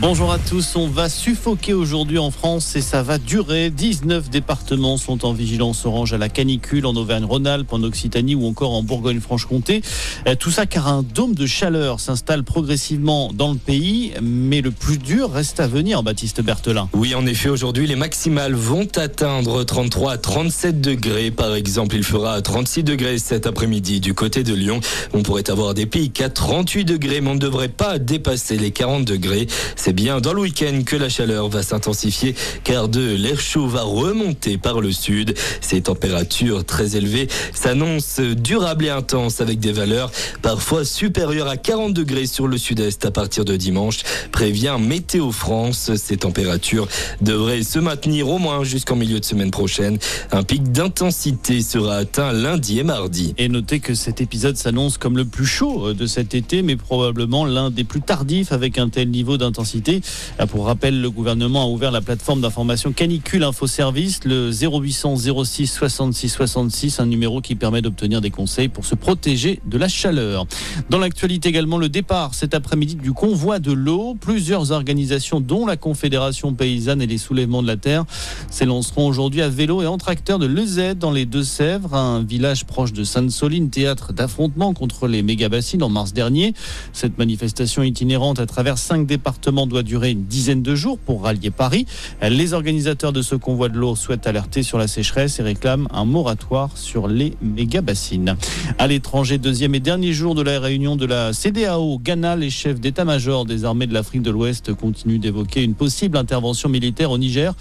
Bonjour à tous, on va suffoquer aujourd'hui en France et ça va durer. 19 départements sont en vigilance orange à la canicule en Auvergne-Rhône-Alpes, en Occitanie ou encore en Bourgogne-Franche-Comté. Euh, Tout ça car un dôme de chaleur s'installe progressivement dans le pays, mais le plus dur reste à venir, Baptiste Berthelin. Oui, en effet, aujourd'hui, les maximales vont atteindre 33 à 37 degrés. Par exemple, il fera 36 degrés cet après-midi du côté de Lyon. On pourrait avoir des pics à 38 degrés, mais on ne devrait pas dépasser les 40 degrés. Bien dans le week-end que la chaleur va s'intensifier, car de l'air chaud va remonter par le sud. Ces températures très élevées s'annoncent durables et intenses avec des valeurs parfois supérieures à 40 degrés sur le sud-est à partir de dimanche, prévient Météo France. Ces températures devraient se maintenir au moins jusqu'en milieu de semaine prochaine. Un pic d'intensité sera atteint lundi et mardi. Et notez que cet épisode s'annonce comme le plus chaud de cet été, mais probablement l'un des plus tardifs avec un tel niveau d'intensité. Pour rappel, le gouvernement a ouvert la plateforme d'information canicule info service, le 0800 06 66 66, un numéro qui permet d'obtenir des conseils pour se protéger de la chaleur. Dans l'actualité également, le départ cet après-midi du convoi de l'eau. Plusieurs organisations, dont la Confédération paysanne et les soulèvements de la terre, s'élanceront aujourd'hui à vélo et en tracteur de Lezette dans les Deux-Sèvres, un village proche de Sainte-Soline, théâtre d'affrontement contre les méga-bassines en mars dernier. Cette manifestation itinérante à travers cinq départements doit durer une dizaine de jours pour rallier Paris. Les organisateurs de ce convoi de l'eau souhaitent alerter sur la sécheresse et réclament un moratoire sur les méga-bassines. À l'étranger, deuxième et dernier jour de la réunion de la CDAO Ghana, les chefs d'état-major des armées de l'Afrique de l'Ouest continuent d'évoquer une possible intervention militaire au Niger,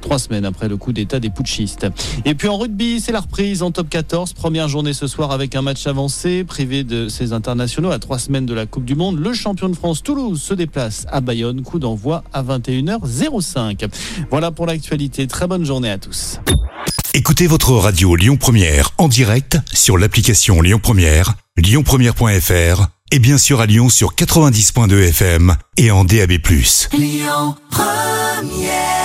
trois semaines après le coup d'état des putschistes. Et puis en rugby, c'est la reprise en top 14. Première journée ce soir avec un match avancé, privé de ses internationaux à trois semaines de la Coupe du Monde. Le champion de France Toulouse se déplace à Bayonne. Coup d'envoi à 21h05. Voilà pour l'actualité. Très bonne journée à tous. Écoutez votre radio Lyon Première en direct sur l'application Lyon Première, lyonpremière.fr et bien sûr à Lyon sur 90.2 FM et en DAB+. Lyon Première